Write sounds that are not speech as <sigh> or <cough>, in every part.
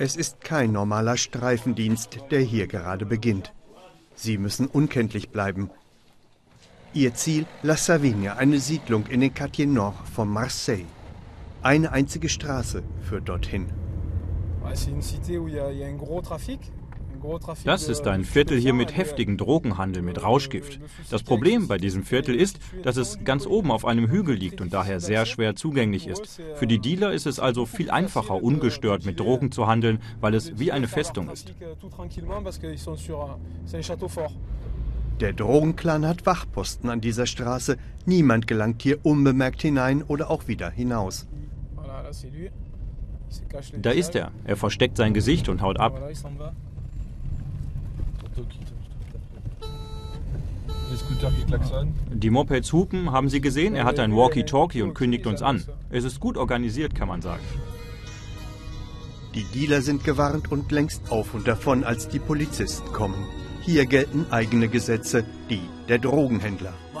Es ist kein normaler Streifendienst, der hier gerade beginnt. Sie müssen unkenntlich bleiben. Ihr Ziel La Savigne, eine Siedlung in den Quartier Nord von Marseille. Eine einzige Straße führt dorthin. Das ist ein Viertel hier mit heftigem Drogenhandel mit Rauschgift. Das Problem bei diesem Viertel ist, dass es ganz oben auf einem Hügel liegt und daher sehr schwer zugänglich ist. Für die Dealer ist es also viel einfacher, ungestört mit Drogen zu handeln, weil es wie eine Festung ist. Der Drogenclan hat Wachposten an dieser Straße. Niemand gelangt hier unbemerkt hinein oder auch wieder hinaus. Da ist er. Er versteckt sein Gesicht und haut ab. Die Mopeds hupen, haben Sie gesehen? Er hat ein Walkie-Talkie und kündigt uns an. Es ist gut organisiert, kann man sagen. Die Dealer sind gewarnt und längst auf und davon, als die Polizisten kommen. Hier gelten eigene Gesetze, die der Drogenhändler.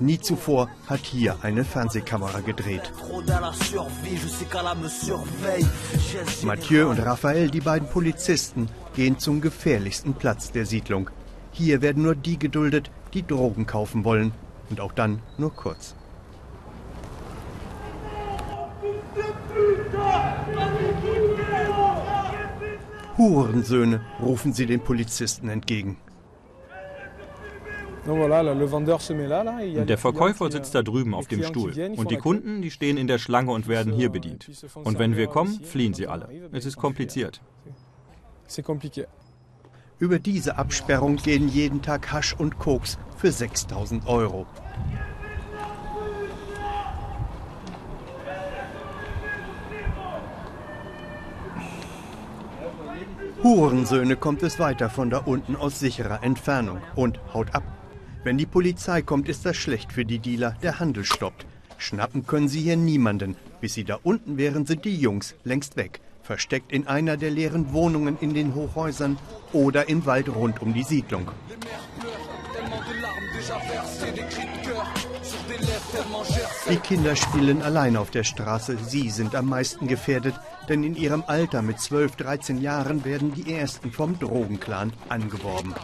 Nie zuvor hat hier eine Fernsehkamera gedreht. Mathieu und Raphael, die beiden Polizisten, gehen zum gefährlichsten Platz der Siedlung. Hier werden nur die geduldet, die Drogen kaufen wollen. Und auch dann nur kurz. Hurensöhne, rufen sie den Polizisten entgegen. Der Verkäufer sitzt da drüben auf dem Stuhl. Und die Kunden, die stehen in der Schlange und werden hier bedient. Und wenn wir kommen, fliehen sie alle. Es ist kompliziert. Über diese Absperrung gehen jeden Tag Hasch und Koks für 6000 Euro. Hurensöhne kommt es weiter von da unten aus sicherer Entfernung und haut ab. Wenn die Polizei kommt, ist das schlecht für die Dealer. Der Handel stoppt. Schnappen können sie hier niemanden. Bis sie da unten wären, sind die Jungs längst weg. Versteckt in einer der leeren Wohnungen in den Hochhäusern oder im Wald rund um die Siedlung. Die Kinder spielen allein auf der Straße. Sie sind am meisten gefährdet, denn in ihrem Alter mit 12, 13 Jahren werden die ersten vom Drogenclan angeworben.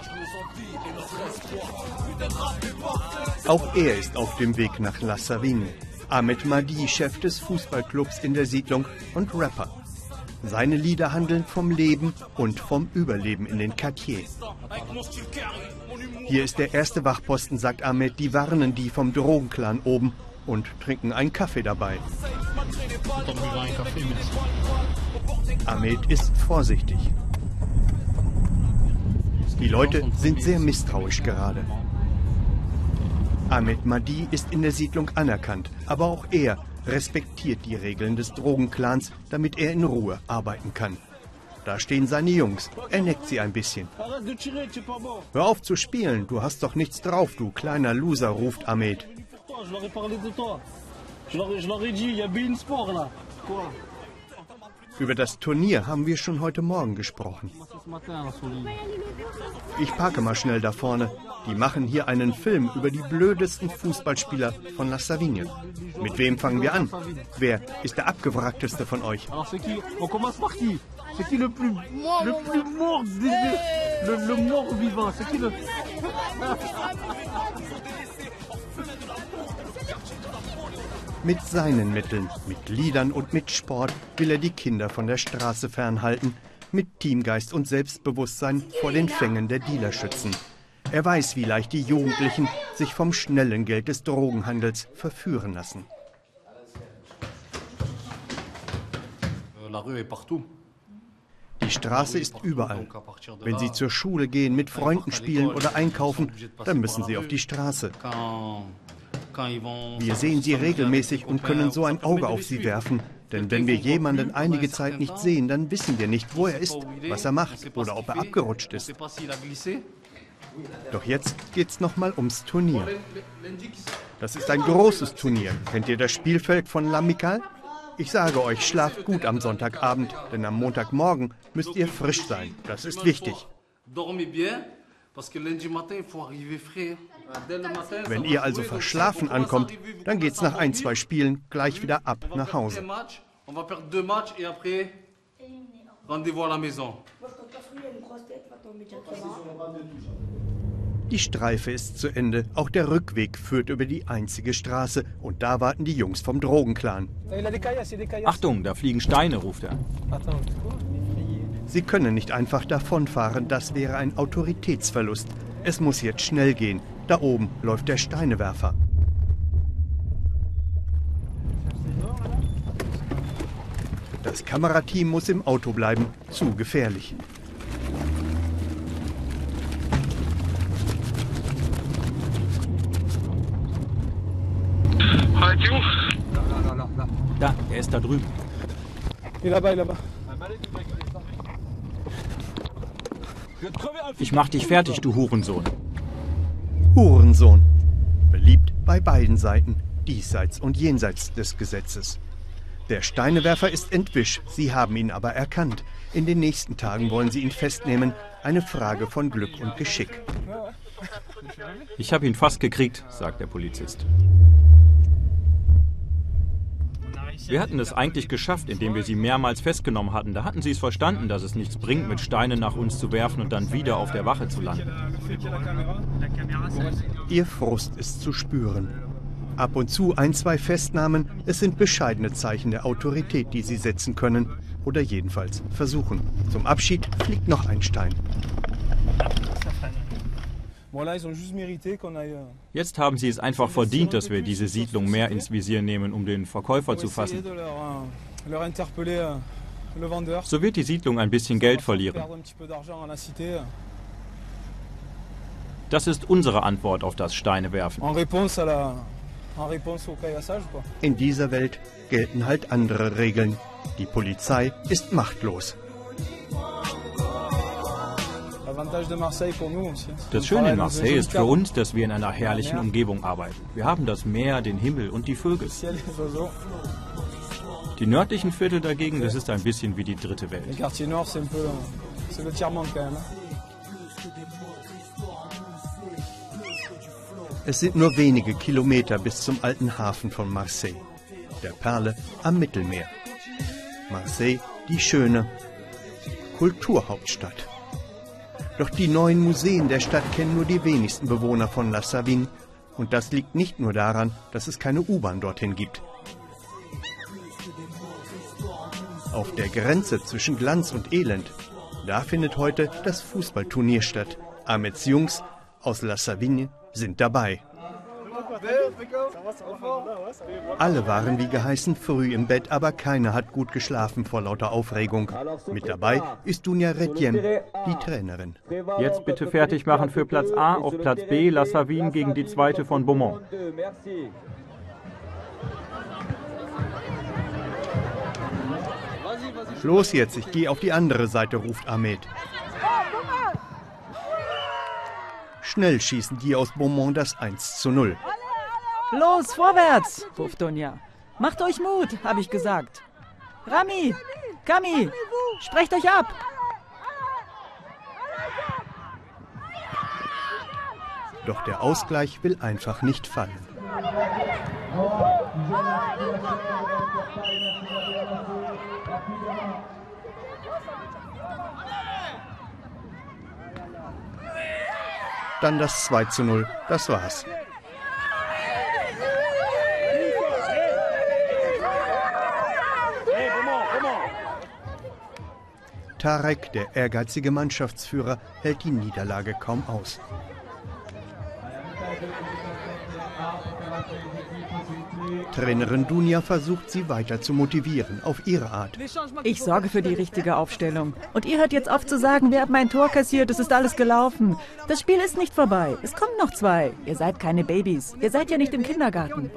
Auch er ist auf dem Weg nach La Savine. Ahmed Mahdi, Chef des Fußballclubs in der Siedlung und Rapper. Seine Lieder handeln vom Leben und vom Überleben in den Quartiers. Hier ist der erste Wachposten, sagt Ahmed. Die warnen die vom Drogenclan oben und trinken einen Kaffee dabei. Ahmed ist vorsichtig. Die Leute sind sehr misstrauisch gerade. Ahmed Mahdi ist in der Siedlung anerkannt, aber auch er respektiert die Regeln des Drogenclans, damit er in Ruhe arbeiten kann. Da stehen seine Jungs. Er neckt sie ein bisschen. Hör auf zu spielen, du hast doch nichts drauf, du kleiner Loser, ruft Ahmed. Über das Turnier haben wir schon heute Morgen gesprochen. Ich parke mal schnell da vorne. Die machen hier einen Film über die blödesten Fußballspieler von La Savigne. Mit wem fangen wir an? Wer ist der abgewrackteste von euch? C'est qui le plus, le plus mort, le, le mort vivant C'est qui le... Mit seinen Mitteln, mit Liedern und mit Sport will er die Kinder von der Straße fernhalten, mit Teamgeist und Selbstbewusstsein vor den Fängen der Dealer schützen. Er weiß, wie leicht die Jugendlichen sich vom schnellen Geld des Drogenhandels verführen lassen. Die Straße ist überall. Wenn Sie zur Schule gehen, mit Freunden spielen oder einkaufen, dann müssen Sie auf die Straße. Wir sehen sie regelmäßig und können so ein Auge auf sie werfen, Denn wenn wir jemanden einige Zeit nicht sehen, dann wissen wir nicht, wo er ist, was er macht oder ob er abgerutscht ist. Doch jetzt geht's nochmal ums Turnier. Das ist ein großes Turnier. Kennt ihr das Spielfeld von L'Amical? Ich sage euch, schlaft gut am Sonntagabend, denn am Montagmorgen müsst ihr frisch sein. Das ist wichtig. Wenn ihr also verschlafen ankommt, dann geht's nach ein, zwei Spielen gleich wieder ab nach Hause. Die Streife ist zu Ende. Auch der Rückweg führt über die einzige Straße. Und da warten die Jungs vom Drogenclan. Achtung, da fliegen Steine, ruft er. Sie können nicht einfach davonfahren, das wäre ein Autoritätsverlust. Es muss jetzt schnell gehen. Da oben läuft der Steinewerfer. Das Kamerateam muss im Auto bleiben. Zu gefährlich. Da, er ist da drüben. Ich mach dich fertig, du Hurensohn. Hurensohn. Beliebt bei beiden Seiten, diesseits und jenseits des Gesetzes. Der Steinewerfer ist entwischt, sie haben ihn aber erkannt. In den nächsten Tagen wollen sie ihn festnehmen. Eine Frage von Glück und Geschick. Ich habe ihn fast gekriegt, sagt der Polizist. Wir hatten es eigentlich geschafft, indem wir sie mehrmals festgenommen hatten. Da hatten sie es verstanden, dass es nichts bringt, mit Steinen nach uns zu werfen und dann wieder auf der Wache zu landen. Ihr Frust ist zu spüren. Ab und zu ein, zwei Festnahmen, es sind bescheidene Zeichen der Autorität, die sie setzen können oder jedenfalls versuchen. Zum Abschied fliegt noch ein Stein. Jetzt haben sie es einfach verdient, dass wir diese Siedlung mehr ins Visier nehmen, um den Verkäufer zu fassen. So wird die Siedlung ein bisschen Geld verlieren. Das ist unsere Antwort auf das Steinewerfen. In dieser Welt gelten halt andere Regeln. Die Polizei ist machtlos. Das Schöne in Marseille ist für uns, dass wir in einer herrlichen Umgebung arbeiten. Wir haben das Meer, den Himmel und die Vögel. Die nördlichen Viertel dagegen, das ist ein bisschen wie die dritte Welt. Es sind nur wenige Kilometer bis zum alten Hafen von Marseille, der Perle am Mittelmeer. Marseille, die schöne Kulturhauptstadt. Doch die neuen Museen der Stadt kennen nur die wenigsten Bewohner von La Savine. Und das liegt nicht nur daran, dass es keine U-Bahn dorthin gibt. Auf der Grenze zwischen Glanz und Elend, da findet heute das Fußballturnier statt. Ahmeds Jungs aus La Savine sind dabei. Alle waren wie geheißen früh im Bett, aber keiner hat gut geschlafen vor lauter Aufregung. Mit dabei ist Dunja Retjen, die Trainerin. Jetzt bitte fertig machen für Platz A, auf Platz B La Savine gegen die zweite von Beaumont. Los jetzt, ich gehe auf die andere Seite, ruft Ahmed. Schnell schießen die aus Beaumont das 1 zu 0. Los, vorwärts, ruft Dunja. Macht euch Mut, habe ich gesagt. Rami, Kami, sprecht euch ab. Doch der Ausgleich will einfach nicht fallen. Dann das 2 zu 0, das war's. Tarek, der ehrgeizige Mannschaftsführer, hält die Niederlage kaum aus. Trainerin Dunja versucht, sie weiter zu motivieren, auf ihre Art. Ich sorge für die richtige Aufstellung. Und ihr hört jetzt auf zu sagen, wer hat mein Tor kassiert, es ist alles gelaufen. Das Spiel ist nicht vorbei. Es kommen noch zwei. Ihr seid keine Babys. Ihr seid ja nicht im Kindergarten.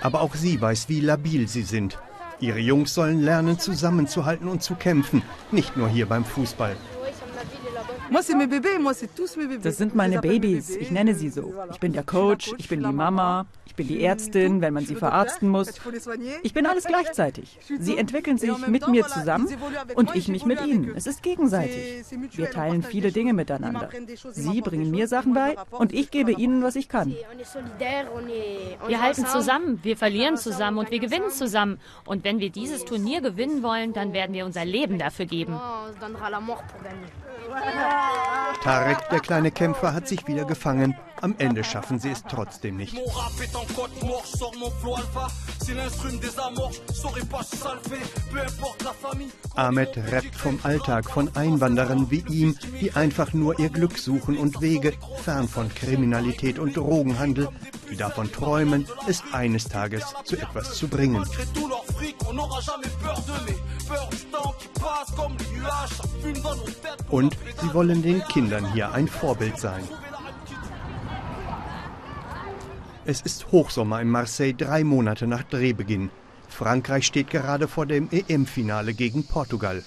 Aber auch sie weiß, wie labil sie sind. Ihre Jungs sollen lernen, zusammenzuhalten und zu kämpfen, nicht nur hier beim Fußball. Das sind meine Babys, ich nenne sie so. Ich bin der Coach, ich bin die Mama, ich bin die Ärztin, wenn man sie verarzten muss. Ich bin alles gleichzeitig. Sie entwickeln sich mit mir zusammen und ich mich mit ihnen. Es ist gegenseitig. Wir teilen viele Dinge miteinander. Sie bringen mir Sachen bei und ich gebe ihnen, was ich kann. Wir halten zusammen, wir verlieren zusammen und wir gewinnen zusammen. Und wenn wir dieses Turnier gewinnen wollen, dann werden wir unser Leben dafür geben. <laughs> Tarek, der kleine Kämpfer, hat sich wieder gefangen. Am Ende schaffen sie es trotzdem nicht. Ahmed rappt vom Alltag von Einwanderern wie ihm, die einfach nur ihr Glück suchen und Wege, fern von Kriminalität und Drogenhandel, die davon träumen, es eines Tages zu etwas zu bringen. Und sie wollen den Kindern hier ein Vorbild sein. Es ist Hochsommer in Marseille, drei Monate nach Drehbeginn. Frankreich steht gerade vor dem EM-Finale gegen Portugal.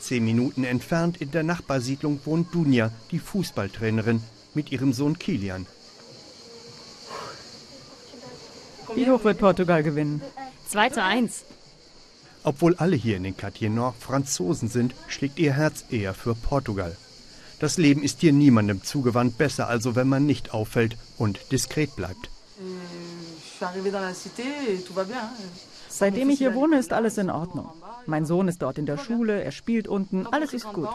Zehn Minuten entfernt in der Nachbarsiedlung wohnt Dunja, die Fußballtrainerin, mit ihrem Sohn Kilian. Wie hoch wird Portugal gewinnen? 2 zu 1. Obwohl alle hier in den Quartier Nord Franzosen sind, schlägt ihr Herz eher für Portugal. Das Leben ist hier niemandem zugewandt, besser also, wenn man nicht auffällt und diskret bleibt. Seitdem ich hier wohne, ist alles in Ordnung. Mein Sohn ist dort in der Schule, er spielt unten, alles ist gut.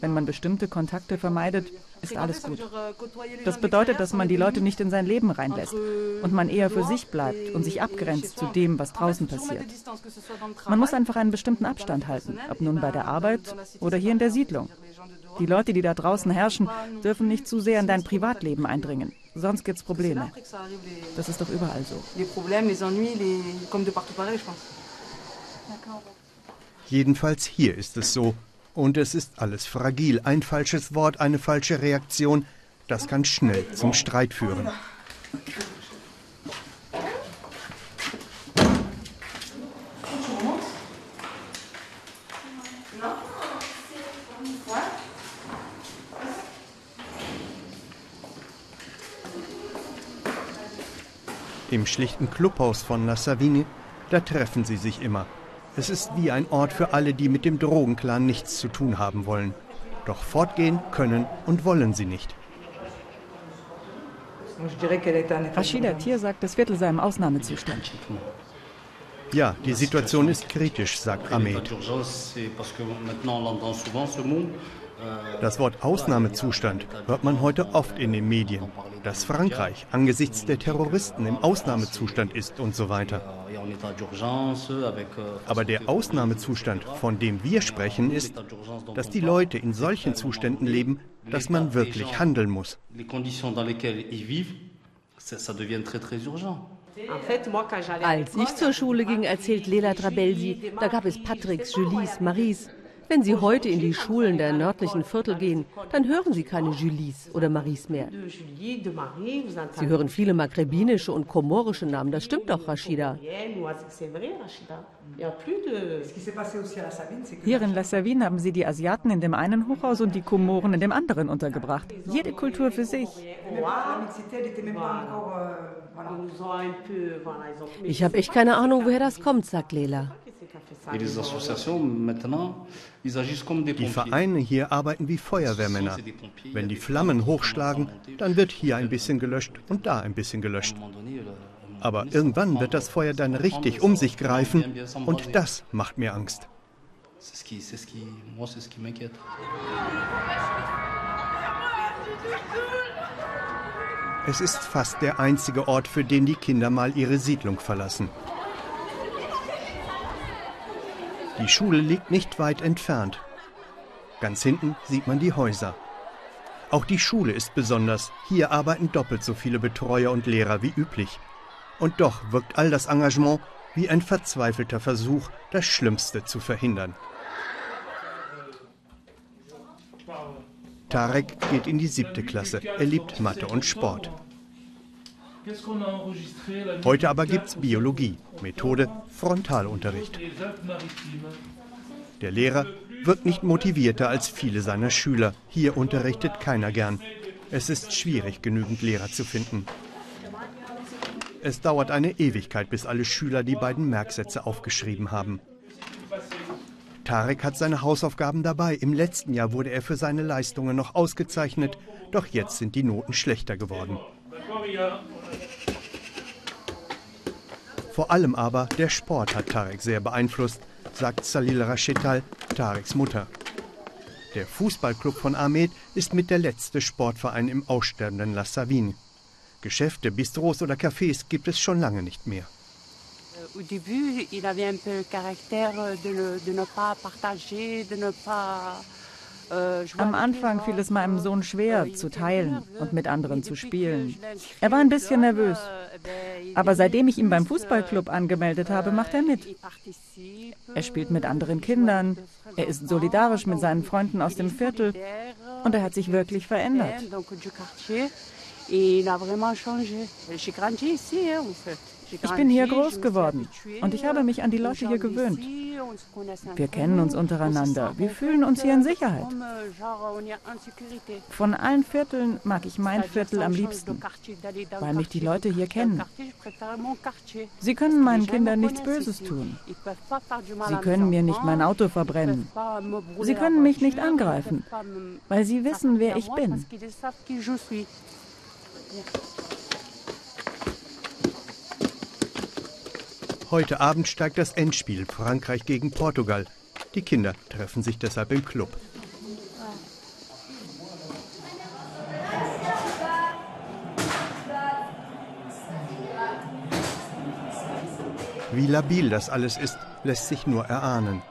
Wenn man bestimmte Kontakte vermeidet, ist alles gut. Das bedeutet, dass man die Leute nicht in sein Leben reinlässt und man eher für sich bleibt und sich abgrenzt zu dem, was draußen passiert. Man muss einfach einen bestimmten Abstand halten, ob nun bei der Arbeit oder hier in der Siedlung. Die Leute, die da draußen herrschen, dürfen nicht zu sehr in dein Privatleben eindringen. Sonst gibt es Probleme. Das ist doch überall so. Jedenfalls hier ist es so. Und es ist alles fragil. Ein falsches Wort, eine falsche Reaktion, das kann schnell zum Streit führen. Im schlichten Clubhaus von La Savine, da treffen sie sich immer. Es ist wie ein Ort für alle, die mit dem Drogenclan nichts zu tun haben wollen. Doch fortgehen können und wollen sie nicht. Rashida Tier sagt, das Viertel sei im Ausnahmezustand. Ja, die Situation ist kritisch, sagt Ahmed. Das Wort Ausnahmezustand hört man heute oft in den Medien, dass Frankreich angesichts der Terroristen im Ausnahmezustand ist und so weiter. Aber der Ausnahmezustand, von dem wir sprechen, ist, dass die Leute in solchen Zuständen leben, dass man wirklich handeln muss. Als ich zur Schule ging, erzählt Lela Trabelsi, da gab es Patricks, Julies, Maries. Wenn Sie heute in die Schulen der nördlichen Viertel gehen, dann hören Sie keine Julies oder Maries mehr. Sie hören viele maghrebinische und komorische Namen. Das stimmt doch, Rashida. Hier in La Savine haben sie die Asiaten in dem einen Hochhaus und die Komoren in dem anderen untergebracht. Jede Kultur für sich. Ich habe echt keine Ahnung, woher das kommt, sagt Lela. Die Vereine hier arbeiten wie Feuerwehrmänner. Wenn die Flammen hochschlagen, dann wird hier ein bisschen gelöscht und da ein bisschen gelöscht. Aber irgendwann wird das Feuer dann richtig um sich greifen und das macht mir Angst. Es ist fast der einzige Ort, für den die Kinder mal ihre Siedlung verlassen. Die Schule liegt nicht weit entfernt. Ganz hinten sieht man die Häuser. Auch die Schule ist besonders. Hier arbeiten doppelt so viele Betreuer und Lehrer wie üblich. Und doch wirkt all das Engagement wie ein verzweifelter Versuch, das Schlimmste zu verhindern. Tarek geht in die siebte Klasse. Er liebt Mathe und Sport. Heute aber gibt's Biologie, Methode Frontalunterricht. Der Lehrer wirkt nicht motivierter als viele seiner Schüler. Hier unterrichtet keiner gern. Es ist schwierig, genügend Lehrer zu finden. Es dauert eine Ewigkeit, bis alle Schüler die beiden Merksätze aufgeschrieben haben. Tarek hat seine Hausaufgaben dabei. Im letzten Jahr wurde er für seine Leistungen noch ausgezeichnet, doch jetzt sind die Noten schlechter geworden. Vor allem aber der Sport hat Tarek sehr beeinflusst, sagt Salil Rashetal, Tareks Mutter. Der Fußballclub von Ahmed ist mit der letzte Sportverein im aussterbenden La Savine. Geschäfte, Bistros oder Cafés gibt es schon lange nicht mehr. Ne ne pas äh, am Anfang fiel es meinem Sohn schwer, zu teilen und mit anderen zu spielen. Er war ein bisschen nervös. Aber seitdem ich ihn beim Fußballclub angemeldet habe, macht er mit. Er spielt mit anderen Kindern, er ist solidarisch mit seinen Freunden aus dem Viertel und er hat sich wirklich verändert. Il a vraiment changé. J'ai grandi ici, en fait. Ich bin hier groß geworden und ich habe mich an die Leute hier gewöhnt. Wir kennen uns untereinander. Wir fühlen uns hier in Sicherheit. Von allen Vierteln mag ich mein Viertel am liebsten, weil mich die Leute hier kennen. Sie können meinen Kindern nichts Böses tun. Sie können mir nicht mein Auto verbrennen. Sie können mich nicht angreifen, weil sie wissen, wer ich bin. Heute Abend steigt das Endspiel Frankreich gegen Portugal. Die Kinder treffen sich deshalb im Club. Wie labil das alles ist, lässt sich nur erahnen.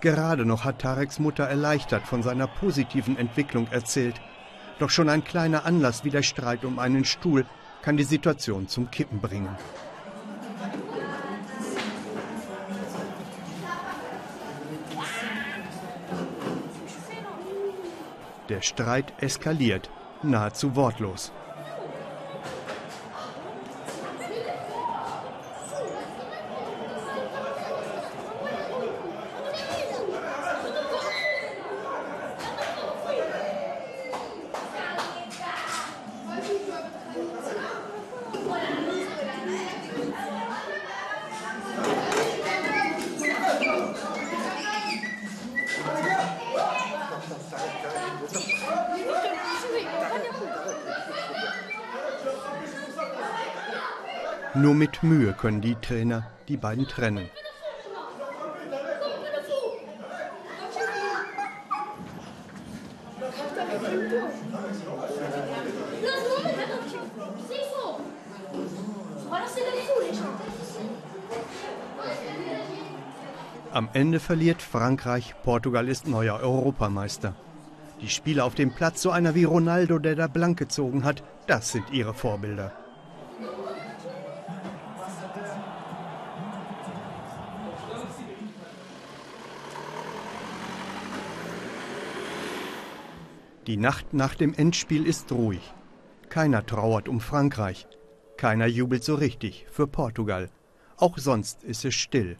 Gerade noch hat Tareks Mutter erleichtert von seiner positiven Entwicklung erzählt. Doch schon ein kleiner Anlass wie der Streit um einen Stuhl kann die Situation zum Kippen bringen. Der Streit eskaliert, nahezu wortlos. Nur mit Mühe können die Trainer die beiden trennen. Am Ende verliert Frankreich, Portugal ist neuer Europameister. Die Spieler auf dem Platz, so einer wie Ronaldo, der da blank gezogen hat, das sind ihre Vorbilder. Die Nacht nach dem Endspiel ist ruhig. Keiner trauert um Frankreich. Keiner jubelt so richtig für Portugal. Auch sonst ist es still.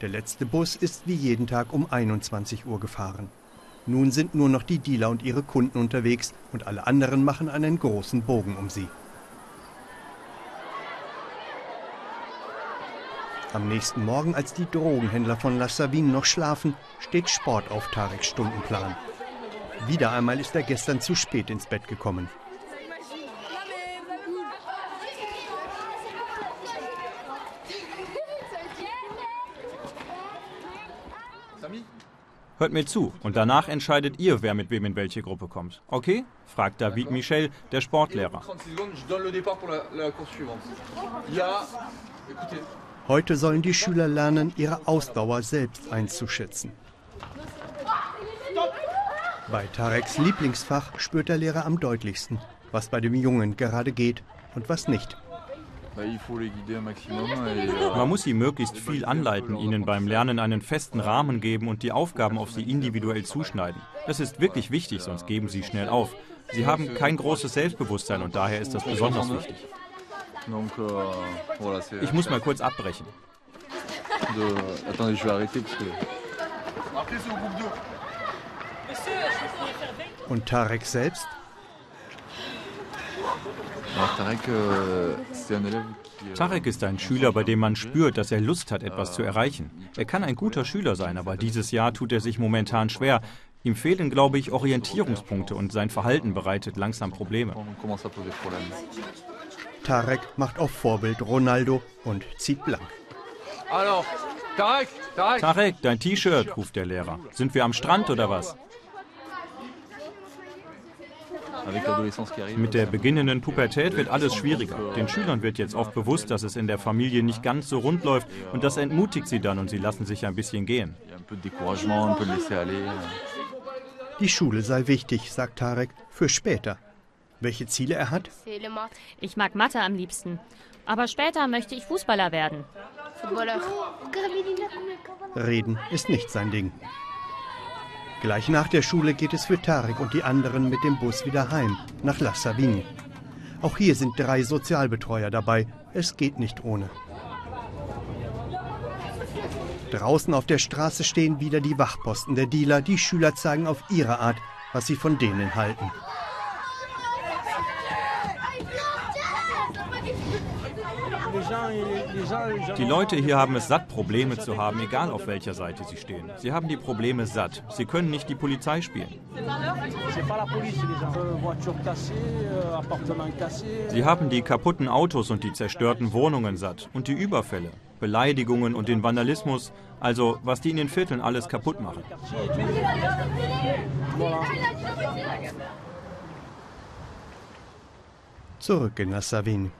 Der letzte Bus ist wie jeden Tag um 21 Uhr gefahren. Nun sind nur noch die Dealer und ihre Kunden unterwegs und alle anderen machen einen großen Bogen um sie. Am nächsten Morgen, als die Drogenhändler von La Savine noch schlafen, steht Sport auf Tareks Stundenplan. Wieder einmal ist er gestern zu spät ins Bett gekommen. Hört mir zu und danach entscheidet ihr, wer mit wem in welche Gruppe kommt. Okay? fragt David Michel, der Sportlehrer. Heute sollen die Schüler lernen, ihre Ausdauer selbst einzuschätzen. Bei Tareks Lieblingsfach spürt der Lehrer am deutlichsten, was bei dem Jungen gerade geht und was nicht. Man muss sie möglichst viel anleiten, ihnen beim Lernen einen festen Rahmen geben und die Aufgaben auf sie individuell zuschneiden. Das ist wirklich wichtig, sonst geben sie schnell auf. Sie haben kein großes Selbstbewusstsein und daher ist das besonders wichtig. Ich muss mal kurz abbrechen. Und Tarek selbst? Euh, Tarek ist ein Schüler, bei dem man spürt, dass er Lust hat, etwas zu erreichen. Er kann ein guter Schüler sein, aber dieses Jahr tut er sich momentan schwer. Ihm fehlen, glaube ich, Orientierungspunkte und sein Verhalten bereitet langsam Probleme. Tarek macht auf Vorbild Ronaldo und zieht blank. Tarek, Tarek. Tarek, dein T-Shirt, ruft der Lehrer. Sind wir am Strand oder was? Mit der beginnenden Pubertät wird alles schwieriger. Den Schülern wird jetzt oft bewusst, dass es in der Familie nicht ganz so rund läuft und das entmutigt sie dann und sie lassen sich ein bisschen gehen. Die Schule sei wichtig, sagt Tarek, für später. Welche Ziele er hat? Ich mag Mathe am liebsten. Aber später möchte ich Fußballer werden. Reden ist nicht sein Ding. Gleich nach der Schule geht es für Tarek und die anderen mit dem Bus wieder heim, nach La Savine. Auch hier sind drei Sozialbetreuer dabei. Es geht nicht ohne. Draußen auf der Straße stehen wieder die Wachposten der Dealer. Die Schüler zeigen auf ihre Art, was sie von denen halten. Die Leute hier haben es satt, Probleme zu haben, egal auf welcher Seite sie stehen. Sie haben die Probleme satt. Sie können nicht die Polizei spielen. Sie haben die kaputten Autos und die zerstörten Wohnungen satt und die Überfälle, Beleidigungen und den Vandalismus, also was die in den Vierteln alles kaputt machen. Zurück in Nassavin.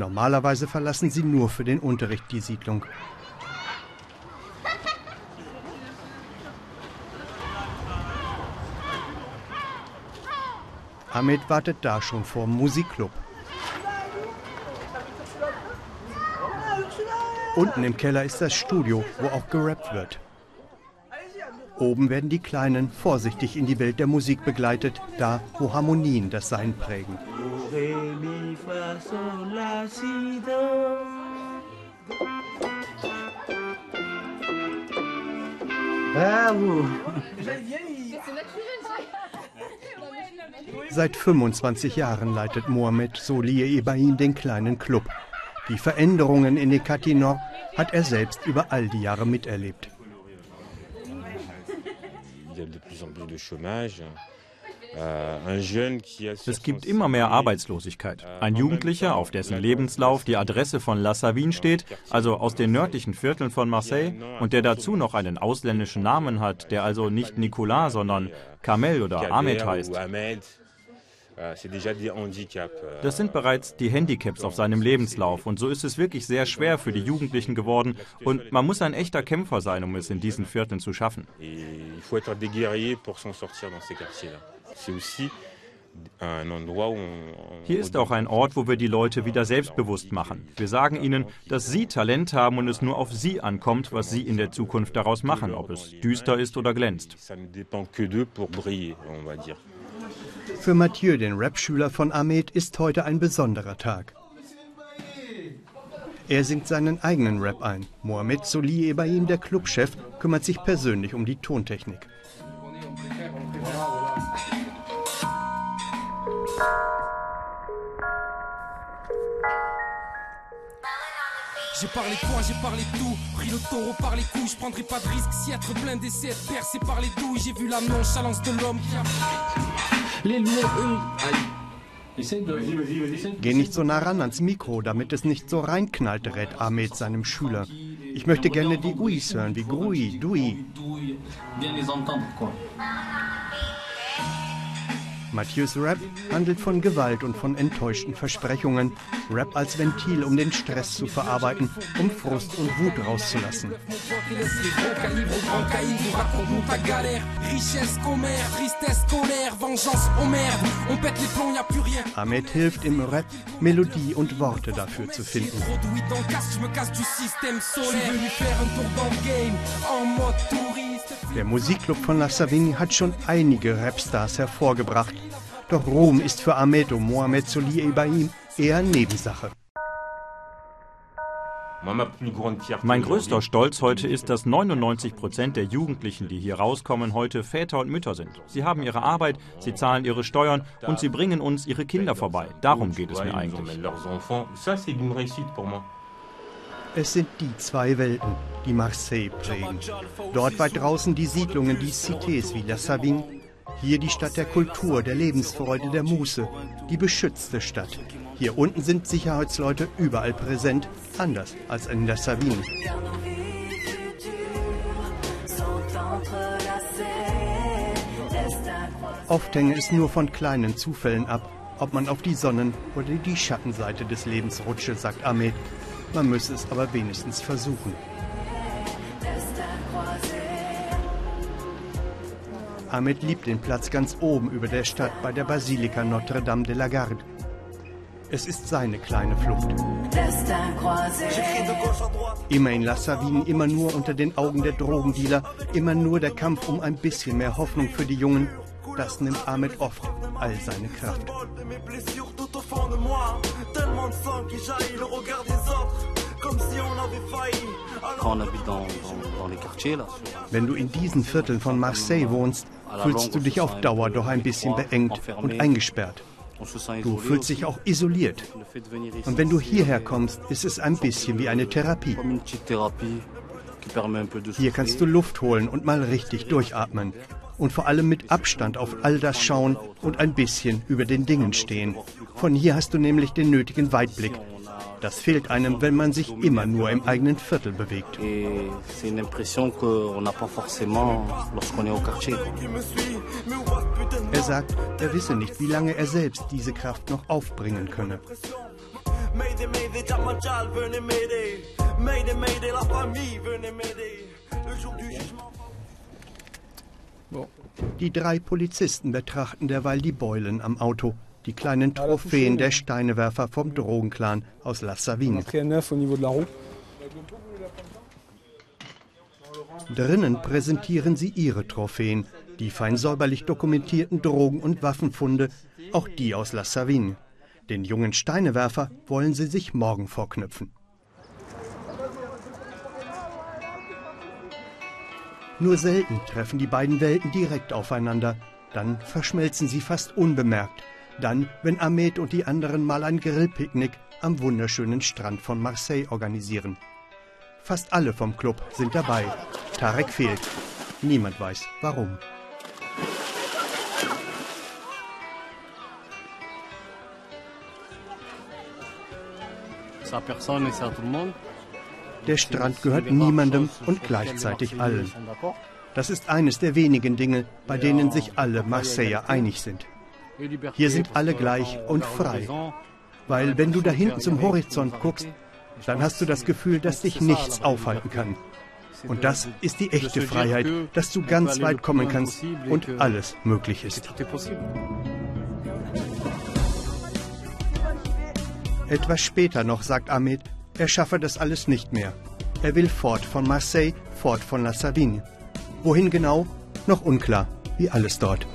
Normalerweise verlassen sie nur für den Unterricht die Siedlung. Ahmed wartet da schon vor dem Musikclub. Unten im Keller ist das Studio, wo auch gerappt wird. Oben werden die Kleinen vorsichtig in die Welt der Musik begleitet, da wo Harmonien das Sein prägen. Ré, mi, fa, sol, la, si, do. Bravo! Seit 25 Jahren leitet Mohamed Solier Ibrahim den kleinen Club. Die Veränderungen in Ekatinor hat er selbst über all die Jahre miterlebt. Es gibt immer mehr Arbeitslosigkeit. Ein Jugendlicher, auf dessen Lebenslauf die Adresse von La Savine steht, also aus den nördlichen Vierteln von Marseille, und der dazu noch einen ausländischen Namen hat, der also nicht Nicolas, sondern Kamel oder Ahmed heißt. Das sind bereits die Handicaps auf seinem Lebenslauf und so ist es wirklich sehr schwer für die Jugendlichen geworden und man muss ein echter Kämpfer sein, um es in diesen Vierteln zu schaffen. Hier ist auch ein Ort, wo wir die Leute wieder selbstbewusst machen. Wir sagen ihnen, dass sie Talent haben und es nur auf sie ankommt, was sie in der Zukunft daraus machen, ob es düster ist oder glänzt. Für Mathieu, den Rap-Schüler von Ahmed, ist heute ein besonderer Tag. Er singt seinen eigenen Rap ein. Mohamed Soli Ebrahim, der Clubchef, kümmert sich persönlich um die Tontechnik. J'ai parlé quoi, j'ai parlé tout. Pris le taureau par les couilles, je prendrai pas de risque si être plein d'essais, être percé par les douilles. J'ai vu la nonchalance de l'homme qui a. Les Geh nicht so nah ran ans Mikro, damit es nicht so reinknallt, rät Ahmed seinem Schüler. Ich möchte gerne die Uis hören, wie Grui, Dui. Bien les entendre, quoi. Matthews Rap handelt von Gewalt und von enttäuschten Versprechungen. Rap als Ventil, um den Stress zu verarbeiten, um Frust und Wut rauszulassen. Ahmed hilft im Rap, Melodie und Worte dafür zu finden. Der Musikclub von La Savigny hat schon einige Rapstars hervorgebracht. Doch Ruhm ist für Ahmed und Mohamed Soli Ibrahim eher Nebensache. Mein größter Stolz heute ist, dass 99 Prozent der Jugendlichen, die hier rauskommen, heute Väter und Mütter sind. Sie haben ihre Arbeit, sie zahlen ihre Steuern und sie bringen uns ihre Kinder vorbei. Darum geht es mir eigentlich. Es sind die zwei Welten, die Marseille prägen. Dort weit draußen die Siedlungen, die Cités wie La Savine. Hier die Stadt der Kultur, der Lebensfreude, der Muße, die beschützte Stadt. Hier unten sind Sicherheitsleute überall präsent, anders als in La Savine. Oft hänge es nur von kleinen Zufällen ab, ob man auf die Sonnen- oder die Schattenseite des Lebens rutsche, sagt Ahmed. Man müsse es aber wenigstens versuchen. Ahmed liebt den Platz ganz oben über der Stadt bei der Basilika Notre-Dame de la Garde. Es ist seine kleine Flucht. Immer in La Savine, immer nur unter den Augen der Drogendealer, immer nur der Kampf um ein bisschen mehr Hoffnung für die Jungen. Das nimmt Ahmed oft all seine Kraft. Wenn du in diesen Vierteln von Marseille wohnst, fühlst du dich auf Dauer doch ein bisschen beengt und eingesperrt. Du fühlst dich auch isoliert. Und wenn du hierher kommst, ist es ein bisschen wie eine Therapie. Hier kannst du Luft holen und mal richtig durchatmen. Und vor allem mit Abstand auf all das schauen und ein bisschen über den Dingen stehen. Von hier hast du nämlich den nötigen Weitblick. Das fehlt einem, wenn man sich immer nur im eigenen Viertel bewegt. Er sagt, er wisse nicht, wie lange er selbst diese Kraft noch aufbringen könne. Die drei Polizisten betrachten derweil die Beulen am Auto, die kleinen Trophäen der Steinewerfer vom Drogenclan aus La Savine. Drinnen präsentieren sie ihre Trophäen, die fein säuberlich dokumentierten Drogen- und Waffenfunde, auch die aus La Savine. Den jungen Steinewerfer wollen sie sich morgen vorknüpfen. Nur selten treffen die beiden Welten direkt aufeinander. Dann verschmelzen sie fast unbemerkt. Dann, wenn Ahmed und die anderen mal ein Grillpicknick am wunderschönen Strand von Marseille organisieren. Fast alle vom Club sind dabei. Tarek fehlt. Niemand weiß warum. Der Strand gehört niemandem und gleichzeitig allen. Das ist eines der wenigen Dinge, bei denen sich alle Marseiller einig sind. Hier sind alle gleich und frei. Weil wenn du da hinten zum Horizont guckst, dann hast du das Gefühl, dass dich nichts aufhalten kann. Und das ist die echte Freiheit, dass du ganz weit kommen kannst und alles möglich ist. Etwas später noch sagt Ahmed, er schaffe das alles nicht mehr. Er will fort von Marseille, fort von La Savine. Wohin genau? Noch unklar, wie alles dort.